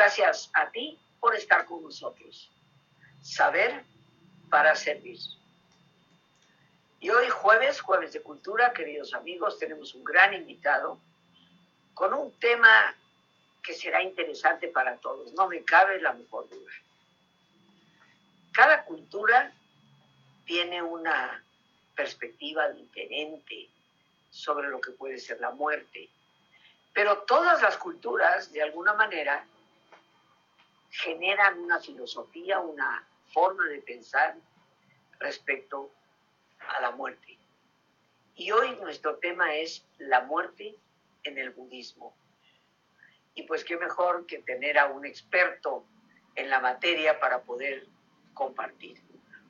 Gracias a ti por estar con nosotros. Saber para servir. Y hoy jueves, jueves de cultura, queridos amigos, tenemos un gran invitado con un tema que será interesante para todos. No me cabe la mejor duda. Cada cultura tiene una perspectiva diferente sobre lo que puede ser la muerte. Pero todas las culturas, de alguna manera, generan una filosofía, una forma de pensar respecto a la muerte. Y hoy nuestro tema es la muerte en el budismo. Y pues qué mejor que tener a un experto en la materia para poder compartir.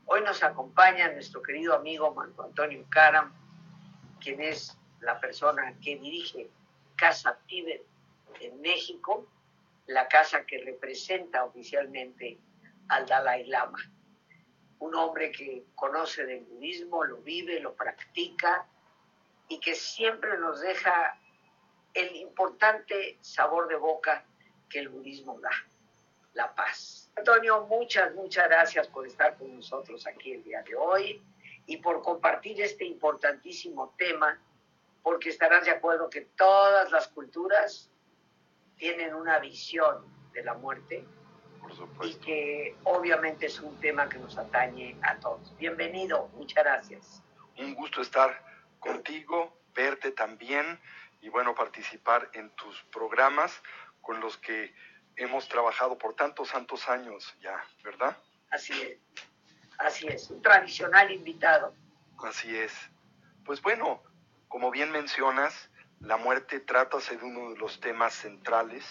Hoy nos acompaña nuestro querido amigo Marco Antonio Karam, quien es la persona que dirige Casa Tíbet en México, la casa que representa oficialmente al Dalai Lama un hombre que conoce del budismo, lo vive, lo practica y que siempre nos deja el importante sabor de boca que el budismo da, la paz. Antonio, muchas, muchas gracias por estar con nosotros aquí el día de hoy y por compartir este importantísimo tema, porque estarás de acuerdo que todas las culturas tienen una visión de la muerte y que obviamente es un tema que nos atañe a todos. Bienvenido, muchas gracias. Un gusto estar contigo, verte también y bueno, participar en tus programas con los que hemos trabajado por tantos santos años ya, ¿verdad? Así es, así es, un tradicional invitado. Así es. Pues bueno, como bien mencionas, la muerte trata de uno de los temas centrales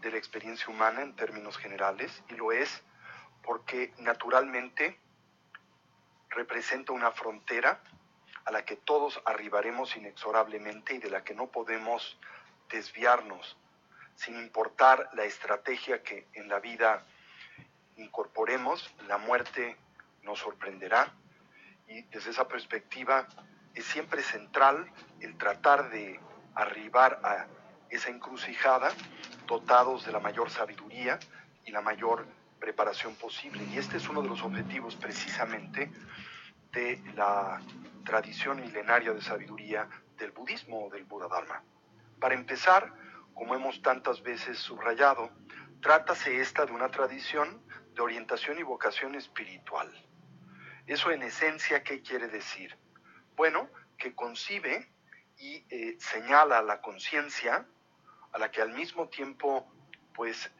de la experiencia humana en términos generales y lo es porque naturalmente representa una frontera a la que todos arribaremos inexorablemente y de la que no podemos desviarnos sin importar la estrategia que en la vida incorporemos, la muerte nos sorprenderá y desde esa perspectiva es siempre central el tratar de arribar a esa encrucijada dotados de la mayor sabiduría y la mayor preparación posible. Y este es uno de los objetivos precisamente de la tradición milenaria de sabiduría del budismo o del Buda Dharma. Para empezar, como hemos tantas veces subrayado, trátase esta de una tradición de orientación y vocación espiritual. Eso en esencia, ¿qué quiere decir? Bueno, que concibe y eh, señala la conciencia a la que al mismo tiempo pues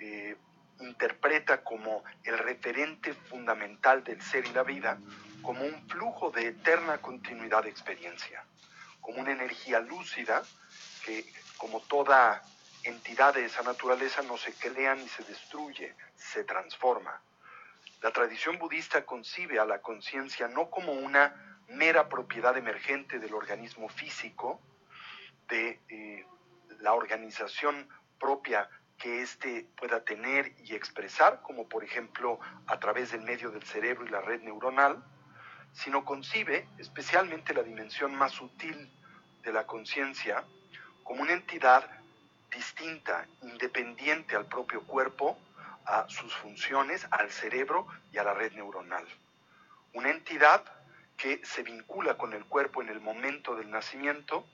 eh, interpreta como el referente fundamental del ser y la vida, como un flujo de eterna continuidad de experiencia, como una energía lúcida que como toda entidad de esa naturaleza no se crea ni se destruye, se transforma. La tradición budista concibe a la conciencia no como una mera propiedad emergente del organismo físico, de eh, la organización propia que éste pueda tener y expresar, como por ejemplo a través del medio del cerebro y la red neuronal, sino concibe especialmente la dimensión más sutil de la conciencia como una entidad distinta, independiente al propio cuerpo, a sus funciones, al cerebro y a la red neuronal. Una entidad que se vincula con el cuerpo en el momento del nacimiento,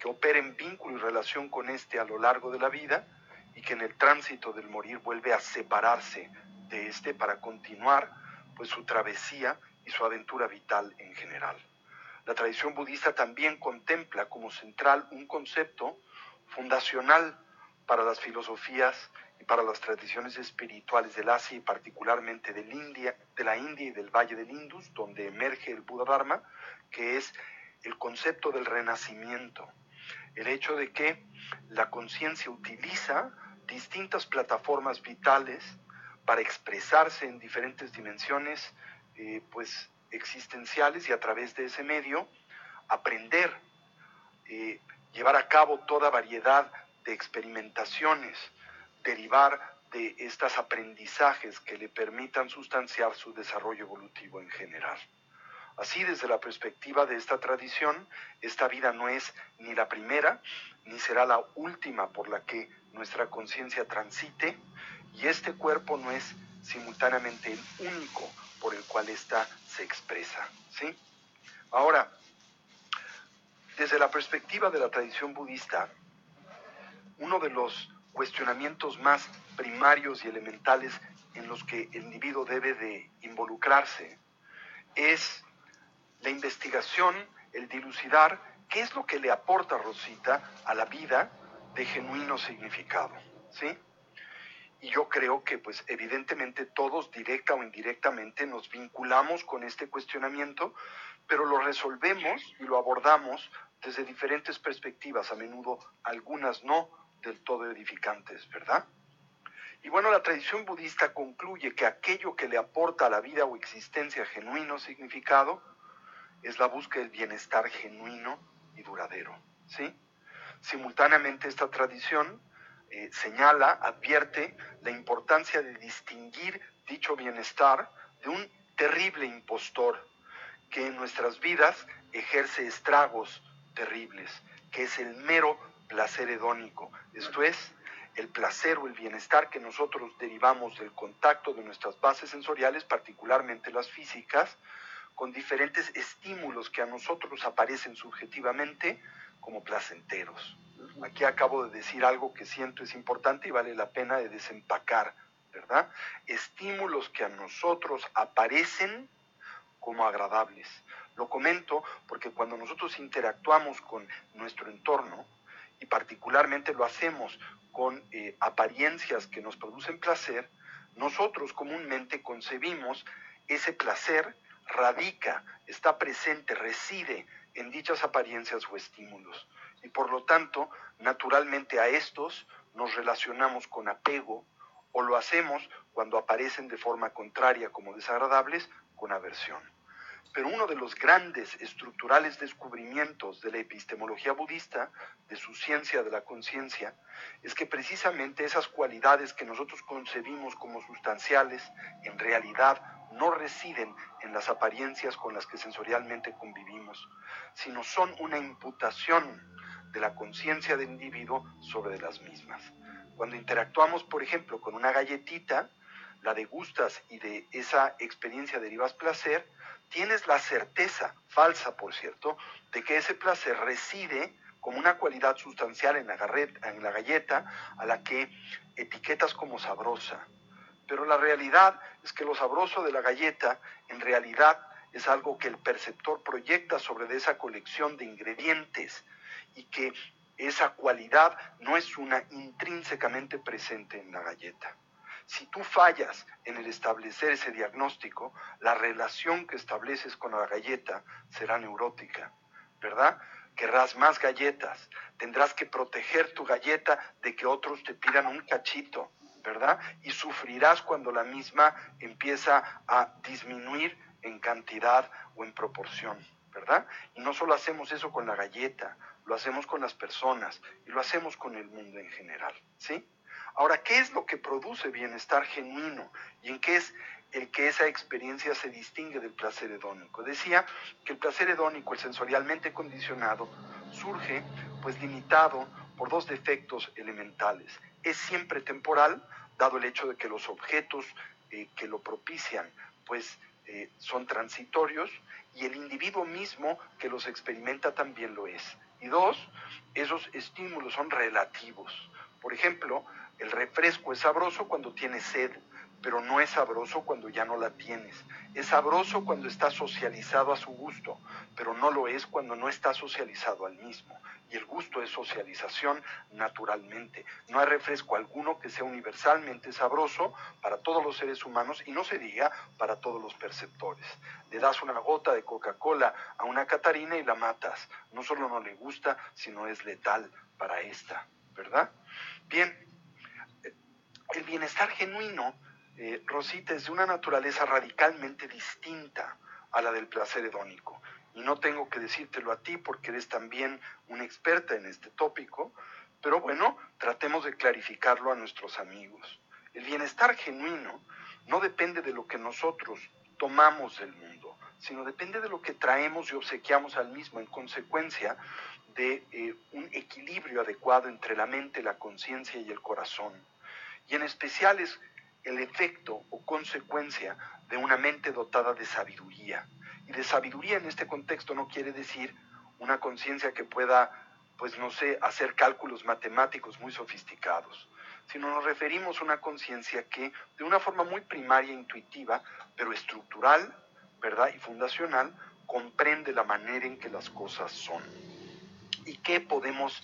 que opera en vínculo y relación con éste a lo largo de la vida y que en el tránsito del morir vuelve a separarse de éste para continuar pues su travesía y su aventura vital en general. La tradición budista también contempla como central un concepto fundacional para las filosofías y para las tradiciones espirituales del Asia y particularmente del de la India y del Valle del Indus, donde emerge el Buda Dharma, que es el concepto del renacimiento, el hecho de que la conciencia utiliza distintas plataformas vitales para expresarse en diferentes dimensiones eh, pues existenciales y a través de ese medio aprender, eh, llevar a cabo toda variedad de experimentaciones, derivar de estos aprendizajes que le permitan sustanciar su desarrollo evolutivo en general. Así, desde la perspectiva de esta tradición, esta vida no es ni la primera, ni será la última por la que nuestra conciencia transite, y este cuerpo no es simultáneamente el único por el cual ésta se expresa. ¿sí? Ahora, desde la perspectiva de la tradición budista, uno de los cuestionamientos más primarios y elementales en los que el individuo debe de involucrarse es la investigación, el dilucidar qué es lo que le aporta Rosita a la vida de genuino significado, ¿sí? Y yo creo que, pues, evidentemente todos, directa o indirectamente, nos vinculamos con este cuestionamiento, pero lo resolvemos y lo abordamos desde diferentes perspectivas, a menudo algunas no del todo edificantes, ¿verdad? Y bueno, la tradición budista concluye que aquello que le aporta a la vida o existencia genuino significado es la búsqueda del bienestar genuino y duradero. ¿sí? Simultáneamente esta tradición eh, señala, advierte la importancia de distinguir dicho bienestar de un terrible impostor que en nuestras vidas ejerce estragos terribles, que es el mero placer hedónico, esto es, el placer o el bienestar que nosotros derivamos del contacto de nuestras bases sensoriales, particularmente las físicas, con diferentes estímulos que a nosotros aparecen subjetivamente como placenteros. Aquí acabo de decir algo que siento es importante y vale la pena de desempacar, ¿verdad? Estímulos que a nosotros aparecen como agradables. Lo comento porque cuando nosotros interactuamos con nuestro entorno, y particularmente lo hacemos con eh, apariencias que nos producen placer, nosotros comúnmente concebimos ese placer radica, está presente, reside en dichas apariencias o estímulos. Y por lo tanto, naturalmente a estos nos relacionamos con apego o lo hacemos cuando aparecen de forma contraria como desagradables con aversión. Pero uno de los grandes estructurales descubrimientos de la epistemología budista, de su ciencia de la conciencia, es que precisamente esas cualidades que nosotros concebimos como sustanciales, en realidad no residen en las apariencias con las que sensorialmente convivimos, sino son una imputación de la conciencia del individuo sobre las mismas. Cuando interactuamos, por ejemplo, con una galletita, la degustas y de esa experiencia derivas placer, tienes la certeza, falsa por cierto, de que ese placer reside como una cualidad sustancial en la, en la galleta a la que etiquetas como sabrosa. Pero la realidad es que lo sabroso de la galleta en realidad es algo que el perceptor proyecta sobre esa colección de ingredientes y que esa cualidad no es una intrínsecamente presente en la galleta. Si tú fallas en el establecer ese diagnóstico, la relación que estableces con la galleta será neurótica, ¿verdad? Querrás más galletas, tendrás que proteger tu galleta de que otros te pidan un cachito, ¿verdad? Y sufrirás cuando la misma empieza a disminuir en cantidad o en proporción, ¿verdad? Y no solo hacemos eso con la galleta, lo hacemos con las personas y lo hacemos con el mundo en general, ¿sí? Ahora, ¿qué es lo que produce bienestar genuino y en qué es el que esa experiencia se distingue del placer hedónico? Decía que el placer hedónico, el sensorialmente condicionado, surge pues limitado por dos defectos elementales. Es siempre temporal, dado el hecho de que los objetos eh, que lo propician pues eh, son transitorios y el individuo mismo que los experimenta también lo es. Y dos, esos estímulos son relativos. Por ejemplo, el refresco es sabroso cuando tienes sed, pero no es sabroso cuando ya no la tienes. Es sabroso cuando está socializado a su gusto, pero no lo es cuando no está socializado al mismo. Y el gusto es socialización naturalmente. No hay refresco alguno que sea universalmente sabroso para todos los seres humanos y no se diga para todos los perceptores. Le das una gota de Coca-Cola a una Catarina y la matas. No solo no le gusta, sino es letal para esta, ¿verdad? Bien, el bienestar genuino eh, Rosita, es de una naturaleza radicalmente distinta a la del placer hedónico. Y no tengo que decírtelo a ti porque eres también una experta en este tópico, pero bueno, tratemos de clarificarlo a nuestros amigos. El bienestar genuino no depende de lo que nosotros tomamos del mundo, sino depende de lo que traemos y obsequiamos al mismo, en consecuencia de eh, un equilibrio adecuado entre la mente, la conciencia y el corazón. Y en especial es el efecto o consecuencia de una mente dotada de sabiduría. Y de sabiduría en este contexto no quiere decir una conciencia que pueda, pues no sé, hacer cálculos matemáticos muy sofisticados, sino nos referimos a una conciencia que de una forma muy primaria, intuitiva, pero estructural, ¿verdad? Y fundacional, comprende la manera en que las cosas son. ¿Y qué podemos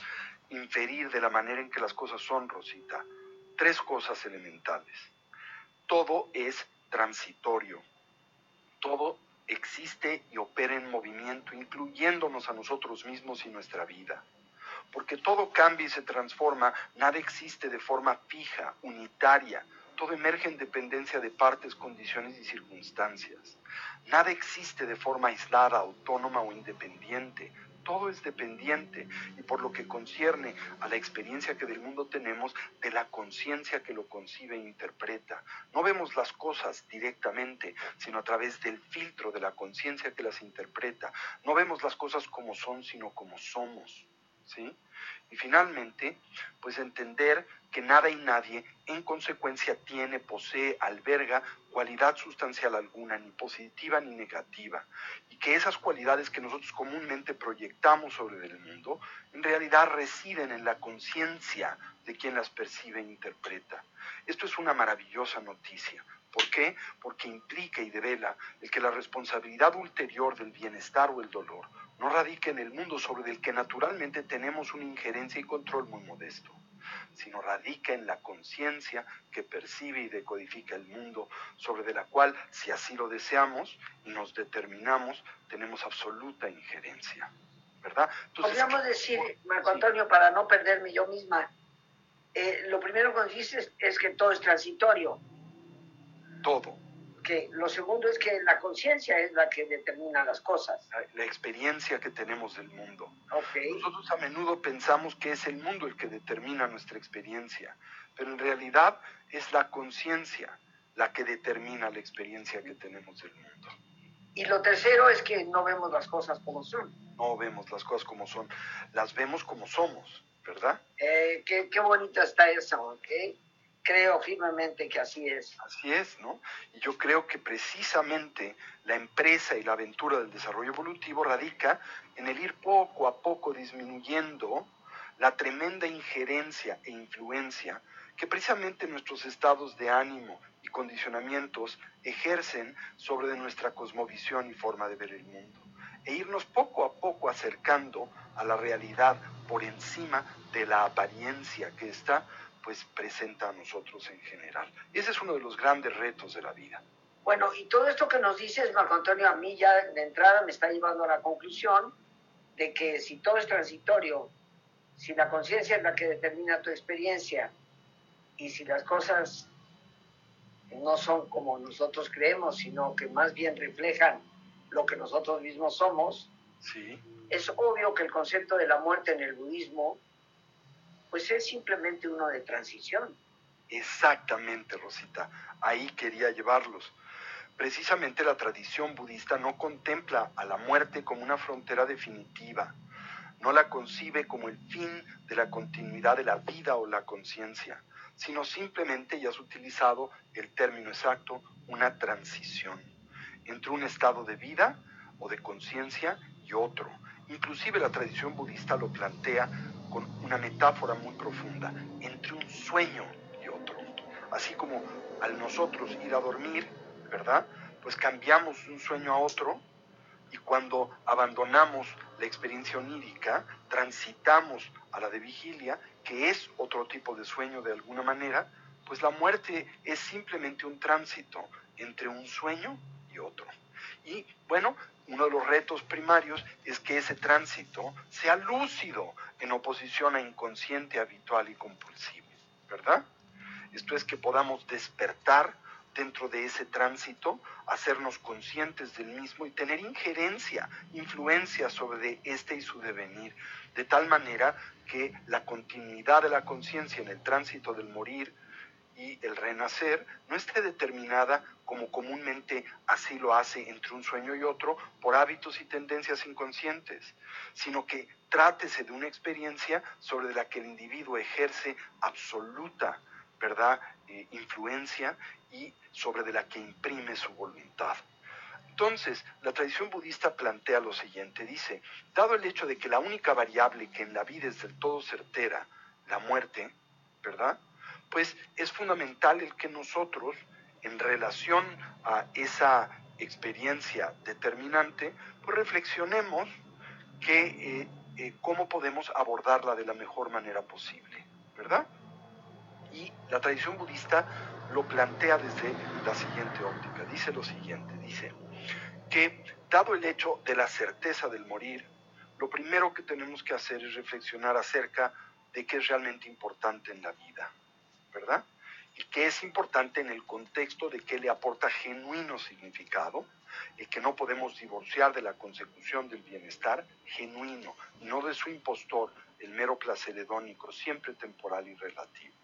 inferir de la manera en que las cosas son, Rosita? Tres cosas elementales. Todo es transitorio. Todo existe y opera en movimiento, incluyéndonos a nosotros mismos y nuestra vida porque todo cambia y se transforma, nada existe de forma fija, unitaria, todo emerge en dependencia de partes, condiciones y circunstancias. Nada existe de forma aislada, autónoma o independiente. Todo es dependiente y por lo que concierne a la experiencia que del mundo tenemos, de la conciencia que lo concibe e interpreta. No vemos las cosas directamente, sino a través del filtro de la conciencia que las interpreta. No vemos las cosas como son, sino como somos. ¿Sí? Y finalmente, pues entender que nada y nadie en consecuencia tiene, posee, alberga cualidad sustancial alguna, ni positiva ni negativa, y que esas cualidades que nosotros comúnmente proyectamos sobre el mundo, en realidad residen en la conciencia de quien las percibe e interpreta. Esto es una maravillosa noticia. ¿Por qué? Porque implica y devela el que la responsabilidad ulterior del bienestar o el dolor no radica en el mundo sobre el que naturalmente tenemos una injerencia y control muy modesto, sino radica en la conciencia que percibe y decodifica el mundo, sobre de la cual, si así lo deseamos y nos determinamos, tenemos absoluta injerencia. ¿Verdad? Podríamos decir, Marco Antonio, para no perderme yo misma, eh, lo primero que dices es que todo es transitorio. Todo que lo segundo es que la conciencia es la que determina las cosas. La, experiencia que tenemos del mundo. Nosotros a menudo pensamos que es el mundo el que determina nuestra experiencia, pero en realidad es la conciencia la que determina la experiencia que tenemos del mundo. Y lo tercero es que no vemos las cosas como son. No vemos las cosas como son, las vemos como somos, ¿verdad? Eh, qué, qué bonita está eso, ¿ok? Creo firmemente que así es. Así es, ¿no? Y yo creo que precisamente la empresa y la aventura del desarrollo evolutivo radica en el ir poco a poco disminuyendo la tremenda injerencia e influencia que precisamente nuestros estados de ánimo y condicionamientos ejercen sobre nuestra cosmovisión y forma de ver el mundo, e irnos poco a poco acercando a la realidad por encima de la apariencia que está pues presenta a nosotros en general. Ese es uno de los grandes retos de la vida. Bueno, y todo esto que nos dices, Marco Antonio, a mí ya de entrada me está llevando a la conclusión de que si todo es transitorio, si la conciencia es la que determina tu experiencia y si las cosas no son como nosotros creemos, sino que más bien reflejan lo que nosotros mismos somos, sí. es obvio que el concepto de la muerte en el budismo pues es simplemente uno de transición. Exactamente, Rosita, ahí quería llevarlos. Precisamente la tradición budista no contempla a la muerte como una frontera definitiva, no la concibe como el fin de la continuidad de la vida o la conciencia, sino simplemente, ya has utilizado el término exacto, una transición entre un estado de vida o de conciencia y otro. Inclusive la tradición budista lo plantea con una metáfora muy profunda entre un sueño y otro. Así como al nosotros ir a dormir, ¿verdad? Pues cambiamos un sueño a otro y cuando abandonamos la experiencia onírica, transitamos a la de vigilia, que es otro tipo de sueño de alguna manera, pues la muerte es simplemente un tránsito entre un sueño y otro. Y bueno, uno de los retos primarios es que ese tránsito sea lúcido en oposición a inconsciente, habitual y compulsivo, ¿verdad? Esto es que podamos despertar dentro de ese tránsito, hacernos conscientes del mismo y tener injerencia, influencia sobre este y su devenir, de tal manera que la continuidad de la conciencia en el tránsito del morir y el renacer no esté determinada como comúnmente así lo hace entre un sueño y otro por hábitos y tendencias inconscientes, sino que trátese de una experiencia sobre la que el individuo ejerce absoluta, ¿verdad?, eh, influencia y sobre de la que imprime su voluntad. Entonces, la tradición budista plantea lo siguiente, dice, dado el hecho de que la única variable que en la vida es del todo certera, la muerte, ¿verdad? Pues es fundamental el que nosotros, en relación a esa experiencia determinante, pues reflexionemos eh, eh, cómo podemos abordarla de la mejor manera posible, ¿verdad? Y la tradición budista lo plantea desde la siguiente óptica. Dice lo siguiente, dice que dado el hecho de la certeza del morir, lo primero que tenemos que hacer es reflexionar acerca de qué es realmente importante en la vida, ¿verdad? Y qué es importante en el contexto de qué le aporta genuino significado y que no podemos divorciar de la consecución del bienestar genuino, no de su impostor, el mero placer hedónico, siempre temporal y relativo.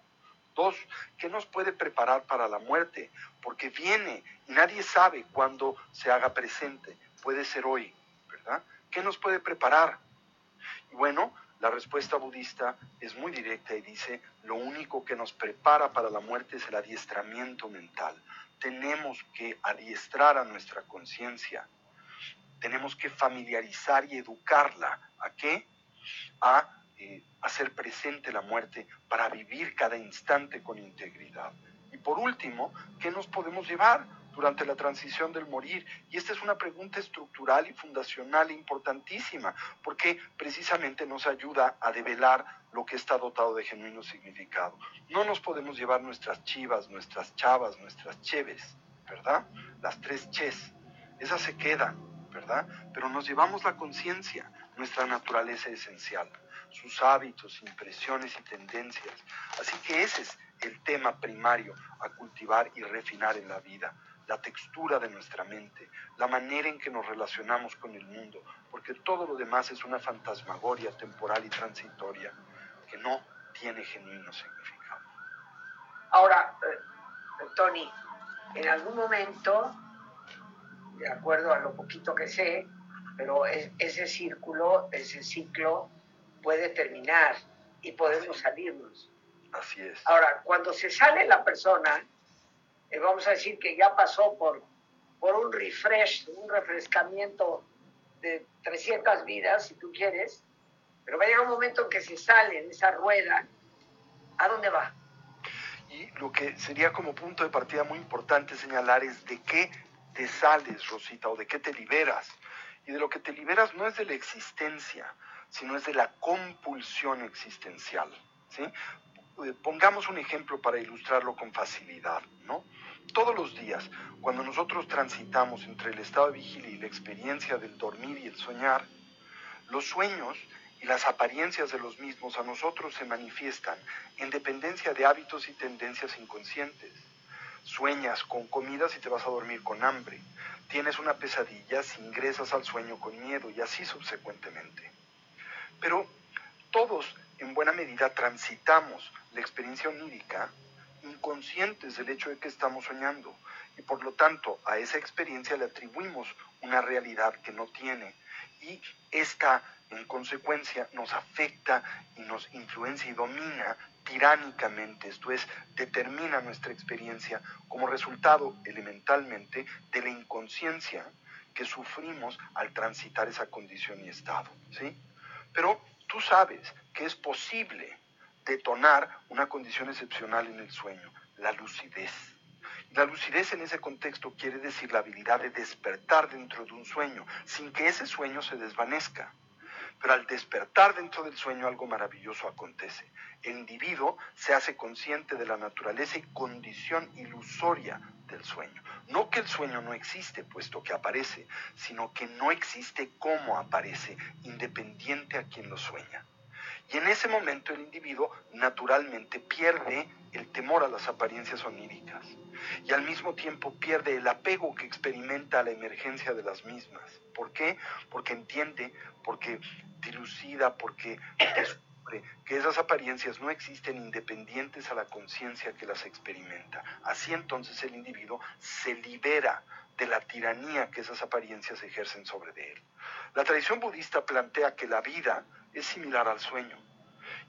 Dos, ¿qué nos puede preparar para la muerte? Porque viene y nadie sabe cuándo se haga presente. Puede ser hoy, ¿verdad? ¿Qué nos puede preparar? Y bueno, la respuesta budista es muy directa y dice, lo único que nos prepara para la muerte es el adiestramiento mental. Tenemos que adiestrar a nuestra conciencia. Tenemos que familiarizar y educarla. ¿A qué? A eh, hacer presente la muerte para vivir cada instante con integridad. Y por último, ¿qué nos podemos llevar? Durante la transición del morir? Y esta es una pregunta estructural y fundacional importantísima, porque precisamente nos ayuda a develar lo que está dotado de genuino significado. No nos podemos llevar nuestras chivas, nuestras chavas, nuestras cheves, ¿verdad? Las tres ches, esas se quedan, ¿verdad? Pero nos llevamos la conciencia, nuestra naturaleza esencial, sus hábitos, impresiones y tendencias. Así que ese es el tema primario a cultivar y refinar en la vida la textura de nuestra mente, la manera en que nos relacionamos con el mundo, porque todo lo demás es una fantasmagoria temporal y transitoria que no tiene genuino significado. Ahora, eh, Tony, en algún momento, de acuerdo a lo poquito que sé, pero ese círculo, ese ciclo puede terminar y podemos salirnos. Así es. Ahora, cuando se sale la persona, eh, vamos a decir que ya pasó por, por un refresh, un refrescamiento de 300 vidas, si tú quieres, pero va a llegar un momento que se sale en esa rueda, ¿a dónde va? Y lo que sería como punto de partida muy importante señalar es de qué te sales, Rosita, o de qué te liberas. Y de lo que te liberas no es de la existencia, sino es de la compulsión existencial. ¿sí? Eh, pongamos un ejemplo para ilustrarlo con facilidad, ¿no? Todos los días, cuando nosotros transitamos entre el estado de vigilia y la experiencia del dormir y el soñar, los sueños y las apariencias de los mismos a nosotros se manifiestan en dependencia de hábitos y tendencias inconscientes. Sueñas con comida si te vas a dormir con hambre. Tienes una pesadilla si ingresas al sueño con miedo y así subsecuentemente. Pero todos en buena medida transitamos la experiencia onírica inconscientes del hecho de que estamos soñando y por lo tanto a esa experiencia le atribuimos una realidad que no tiene y esta en consecuencia nos afecta y nos influencia y domina tiránicamente, esto es, determina nuestra experiencia como resultado elementalmente de la inconsciencia que sufrimos al transitar esa condición y estado, ¿sí? Pero tú sabes que es posible detonar una condición excepcional en el sueño, la lucidez. La lucidez en ese contexto quiere decir la habilidad de despertar dentro de un sueño sin que ese sueño se desvanezca. Pero al despertar dentro del sueño algo maravilloso acontece. El individuo se hace consciente de la naturaleza y condición ilusoria del sueño. No que el sueño no existe, puesto que aparece, sino que no existe como aparece, independiente a quien lo sueña. Y en ese momento el individuo naturalmente pierde el temor a las apariencias oníricas y al mismo tiempo pierde el apego que experimenta a la emergencia de las mismas. ¿Por qué? Porque entiende, porque dilucida, porque descubre que esas apariencias no existen independientes a la conciencia que las experimenta. Así entonces el individuo se libera de la tiranía que esas apariencias ejercen sobre él. La tradición budista plantea que la vida es similar al sueño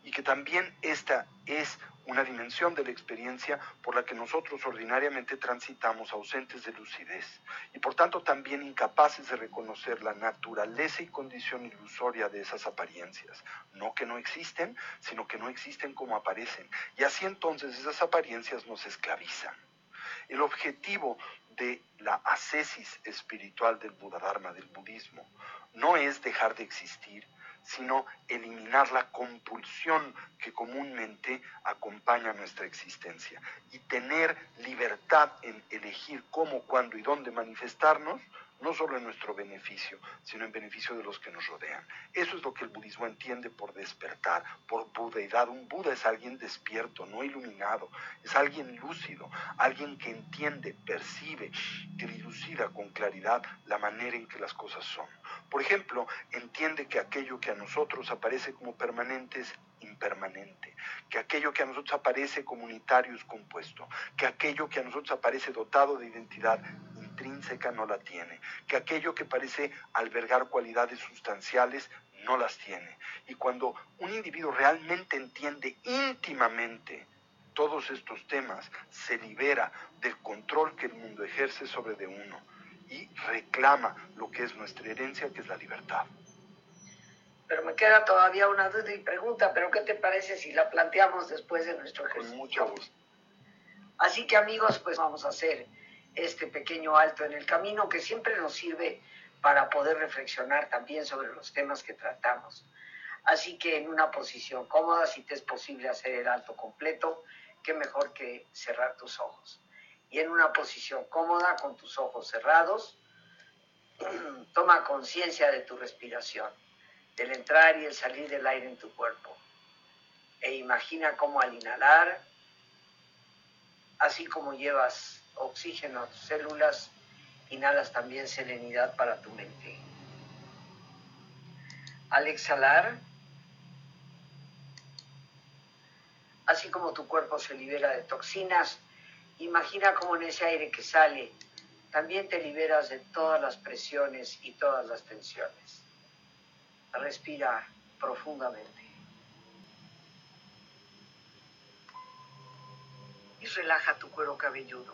y que también esta es una dimensión de la experiencia por la que nosotros ordinariamente transitamos ausentes de lucidez y por tanto también incapaces de reconocer la naturaleza y condición ilusoria de esas apariencias. No que no existen, sino que no existen como aparecen. Y así entonces esas apariencias nos esclavizan. El objetivo de la ascesis espiritual del Buda Dharma, del budismo, no es dejar de existir, sino eliminar la compulsión que comúnmente acompaña nuestra existencia. Y tener libertad en elegir cómo, cuándo y dónde manifestarnos, no solo en nuestro beneficio, sino en beneficio de los que nos rodean. Eso es lo que el budismo entiende por despertar, por budeidad. Un Buda es alguien despierto, no iluminado, es alguien lúcido, alguien que entiende, percibe, que dilucida con claridad la manera en que las cosas son. Por ejemplo, entiende que aquello que a nosotros aparece como permanente es impermanente, que aquello que a nosotros aparece comunitario es compuesto, que aquello que a nosotros aparece dotado de identidad intrínseca no la tiene, que aquello que parece albergar cualidades sustanciales no las tiene. Y cuando un individuo realmente entiende íntimamente todos estos temas, se libera del control que el mundo ejerce sobre de uno y reclama lo que es nuestra herencia, que es la libertad. Pero me queda todavía una duda y pregunta, pero ¿qué te parece si la planteamos después de nuestro ejercicio? Con mucho gusto. Así que amigos, pues vamos a hacer este pequeño alto en el camino que siempre nos sirve para poder reflexionar también sobre los temas que tratamos. Así que en una posición cómoda, si te es posible hacer el alto completo, qué mejor que cerrar tus ojos y en una posición cómoda con tus ojos cerrados, toma conciencia de tu respiración, del entrar y el salir del aire en tu cuerpo. E imagina cómo al inhalar, así como llevas oxígeno a tus células, inhalas también serenidad para tu mente. Al exhalar, así como tu cuerpo se libera de toxinas, Imagina cómo en ese aire que sale también te liberas de todas las presiones y todas las tensiones. Respira profundamente. Y relaja tu cuero cabelludo.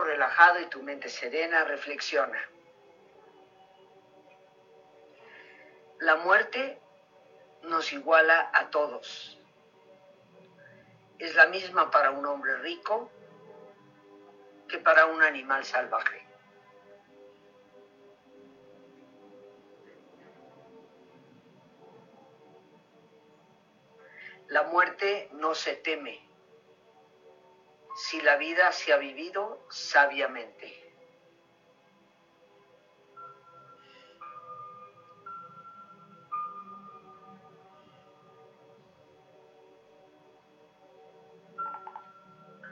Relajado y tu mente serena, reflexiona. La muerte nos iguala a todos. Es la misma para un hombre rico que para un animal salvaje. La muerte no se teme si la vida se ha vivido sabiamente.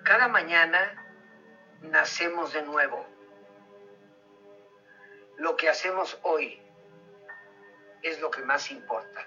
Cada mañana nacemos de nuevo. Lo que hacemos hoy es lo que más importa.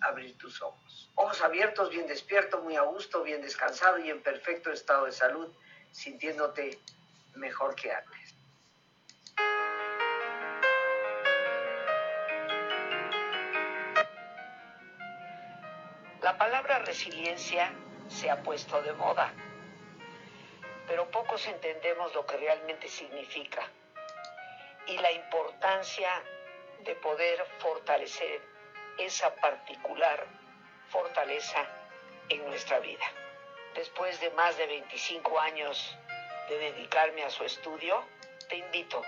abrir tus ojos. Ojos abiertos, bien despierto, muy a gusto, bien descansado y en perfecto estado de salud, sintiéndote mejor que antes. La palabra resiliencia se ha puesto de moda, pero pocos entendemos lo que realmente significa y la importancia de poder fortalecer esa particular fortaleza en nuestra vida. Después de más de 25 años de dedicarme a su estudio, te invito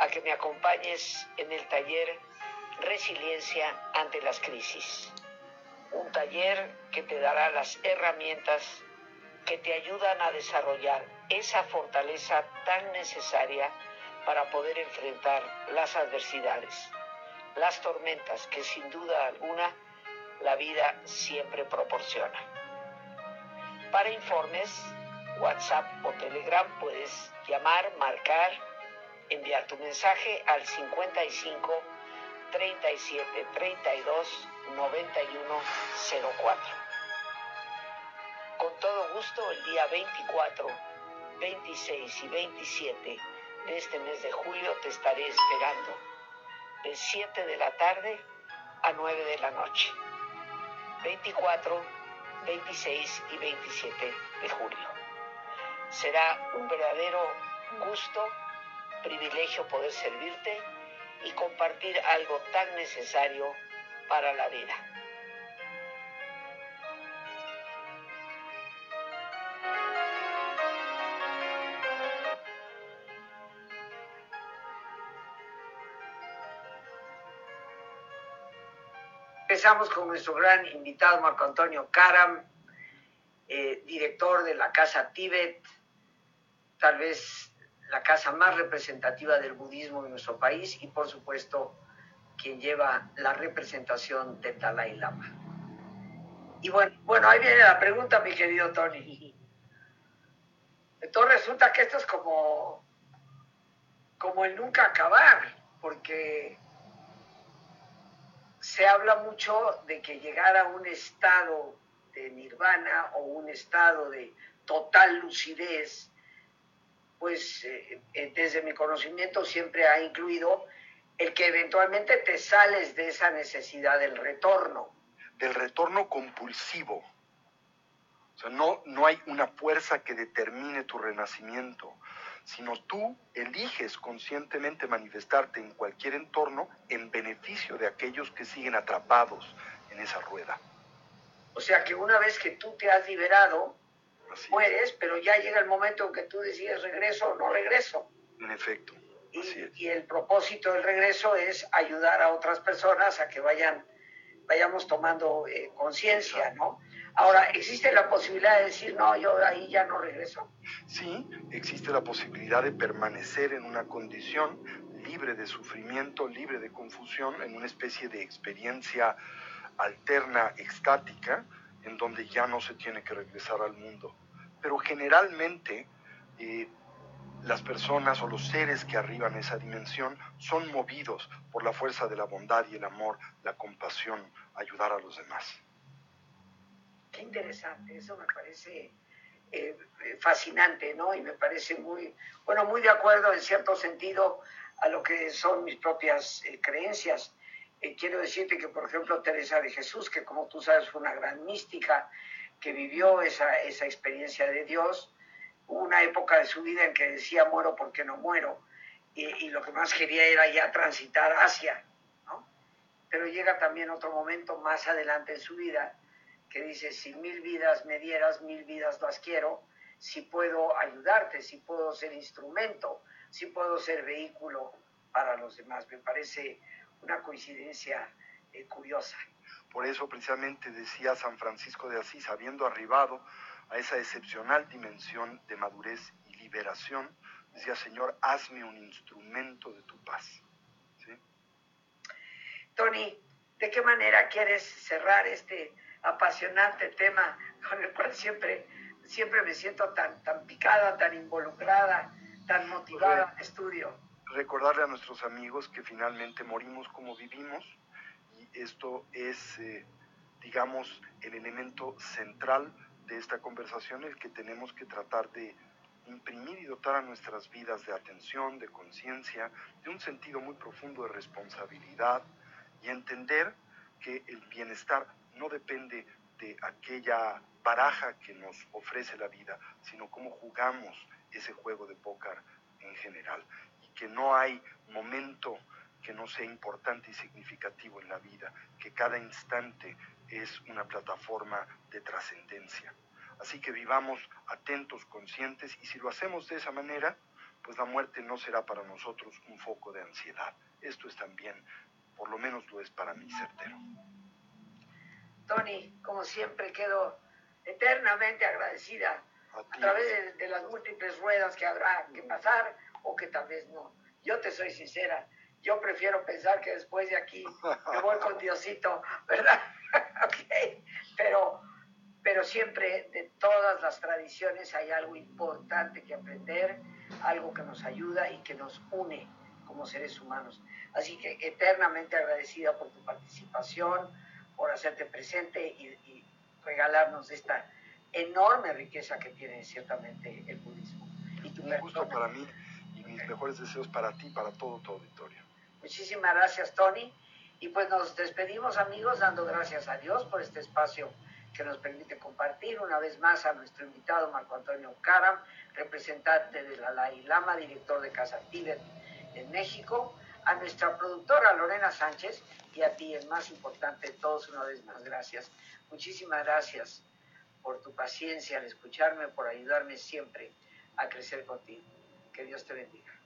a que me acompañes en el taller Resiliencia ante las crisis. Un taller que te dará las herramientas que te ayudan a desarrollar esa fortaleza tan necesaria para poder enfrentar las adversidades, las tormentas que sin duda alguna la vida siempre proporciona. Para informes, WhatsApp o Telegram puedes llamar, marcar, enviar tu mensaje al 55 37 32 91 04. Con todo gusto, el día 24, 26 y 27 de este mes de julio te estaré esperando de 7 de la tarde a 9 de la noche. 24, 26 y 27 de julio. Será un verdadero gusto, privilegio poder servirte y compartir algo tan necesario para la vida. Empezamos con nuestro gran invitado Marco Antonio Karam, eh, director de la Casa Tíbet, tal vez la casa más representativa del budismo en nuestro país y por supuesto quien lleva la representación del Dalai Lama. Y bueno, bueno, ahí viene la pregunta, mi querido Tony. Entonces resulta que esto es como, como el nunca acabar, porque se habla mucho de que llegar a un estado de nirvana o un estado de total lucidez, pues eh, eh, desde mi conocimiento siempre ha incluido el que eventualmente te sales de esa necesidad del retorno. Del retorno compulsivo. O sea, no, no hay una fuerza que determine tu renacimiento sino tú eliges conscientemente manifestarte en cualquier entorno en beneficio de aquellos que siguen atrapados en esa rueda. O sea que una vez que tú te has liberado, mueres, pero ya llega el momento en que tú decides regreso o no regreso. En efecto. Y, el propósito del regreso es ayudar a otras personas a que vayan, vayamos tomando eh, conciencia, ¿no? Ahora, ¿existe la posibilidad de decir, no, yo ahí ya no regreso? Sí, existe la posibilidad de permanecer en una condición libre de sufrimiento, libre de confusión, en una especie de experiencia alterna, extática, en donde ya no se tiene que regresar al mundo. Pero generalmente eh, las personas o los seres que arriban esa dimensión son movidos por la fuerza de la bondad y el amor, la compasión, ayudar a los demás. Qué interesante, eso me parece eh, fascinante, ¿no? Y me parece muy, bueno, muy de acuerdo en cierto sentido a lo que son mis propias eh, creencias. Eh, quiero decirte que, por ejemplo, Teresa de Jesús, que como tú sabes fue una gran mística, que vivió esa, esa experiencia de Dios, una época de su vida en que decía muero porque no muero, y, y lo que más quería era ya transitar hacia, ¿no? Pero llega también otro momento más adelante en su vida que dice, si mil vidas me dieras, mil vidas las quiero, si puedo ayudarte, si puedo ser instrumento, si puedo ser vehículo para los demás. Me parece una coincidencia eh, curiosa. Por eso precisamente decía San Francisco de Asís, habiendo arribado a esa excepcional dimensión de madurez y liberación, decía, Señor, hazme un instrumento de tu paz. Tony, ¿de qué manera quieres cerrar este apasionante tema con el cual siempre, siempre me siento tan, tan picada, tan involucrada, tan motivada al estudio. Recordarle a nuestros amigos que finalmente morimos como vivimos y esto es, eh, digamos, el elemento central de esta conversación, el que tenemos que tratar de imprimir y dotar a nuestras vidas de atención, de conciencia, de un sentido muy profundo de responsabilidad y entender que el bienestar no depende de aquella baraja que nos ofrece la vida, sino cómo jugamos ese juego de póker en general. Y que no hay momento que no sea importante y significativo en la vida, que cada instante es una plataforma de trascendencia. Así que vivamos atentos, conscientes, y si lo hacemos de esa manera, pues la muerte no será para nosotros un foco de ansiedad. Esto es también, por lo menos lo es para mí, certero. Tony, como siempre, quedo eternamente agradecida a, través de, las múltiples ruedas que habrá que pasar o que tal vez no, Yo te soy sincera, yo prefiero pensar que después de aquí me voy con Diosito, ¿verdad? ok, pero, pero siempre de todas las tradiciones hay algo importante que aprender, algo que nos ayuda y que nos une como seres humanos. Así que eternamente agradecida por tu participación, por hacerte presente y, y regalarnos esta enorme riqueza que tiene ciertamente el budismo. Y tu Un gusto para mí y mis mejores deseos para ti para todo tu auditorio. Muchísimas gracias, Tony. Y pues nos despedimos, amigos, dando gracias a Dios por este espacio que nos permite compartir una vez más a nuestro invitado Marco Antonio Karam, representante de la Dalai Lama, director de Casa Tíbet en México, a nuestra productora Lorena Sánchez y a ti, el más importante todos, una vez más, gracias. Muchísimas gracias por tu paciencia al escucharme, por ayudarme siempre a crecer contigo. Que Dios te bendiga.